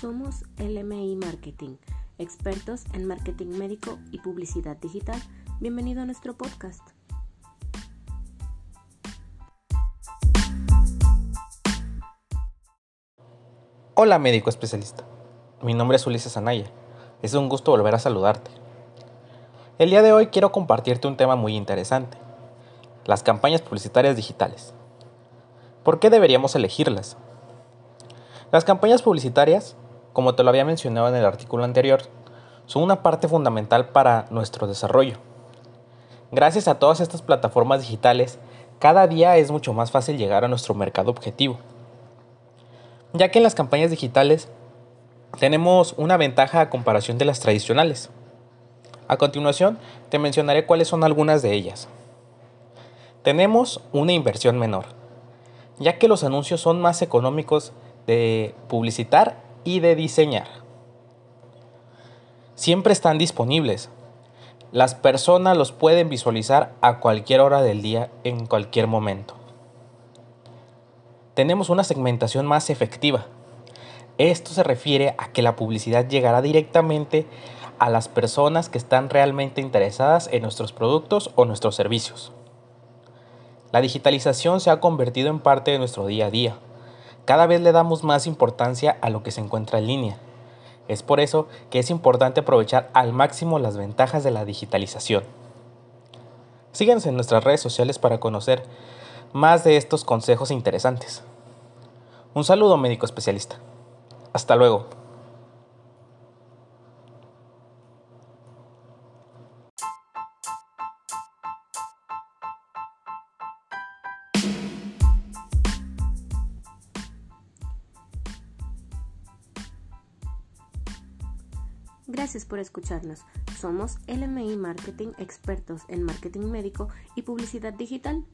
Somos LMI Marketing, expertos en marketing médico y publicidad digital. Bienvenido a nuestro podcast. Hola médico especialista, mi nombre es Ulises Anaya, es un gusto volver a saludarte. El día de hoy quiero compartirte un tema muy interesante, las campañas publicitarias digitales. ¿Por qué deberíamos elegirlas? Las campañas publicitarias, como te lo había mencionado en el artículo anterior, son una parte fundamental para nuestro desarrollo. Gracias a todas estas plataformas digitales, cada día es mucho más fácil llegar a nuestro mercado objetivo ya que en las campañas digitales tenemos una ventaja a comparación de las tradicionales. A continuación, te mencionaré cuáles son algunas de ellas. Tenemos una inversión menor, ya que los anuncios son más económicos de publicitar y de diseñar. Siempre están disponibles. Las personas los pueden visualizar a cualquier hora del día, en cualquier momento tenemos una segmentación más efectiva. Esto se refiere a que la publicidad llegará directamente a las personas que están realmente interesadas en nuestros productos o nuestros servicios. La digitalización se ha convertido en parte de nuestro día a día. Cada vez le damos más importancia a lo que se encuentra en línea. Es por eso que es importante aprovechar al máximo las ventajas de la digitalización. Síguenos en nuestras redes sociales para conocer más de estos consejos interesantes. Un saludo médico especialista. Hasta luego. Gracias por escucharnos. Somos LMI Marketing, expertos en marketing médico y publicidad digital.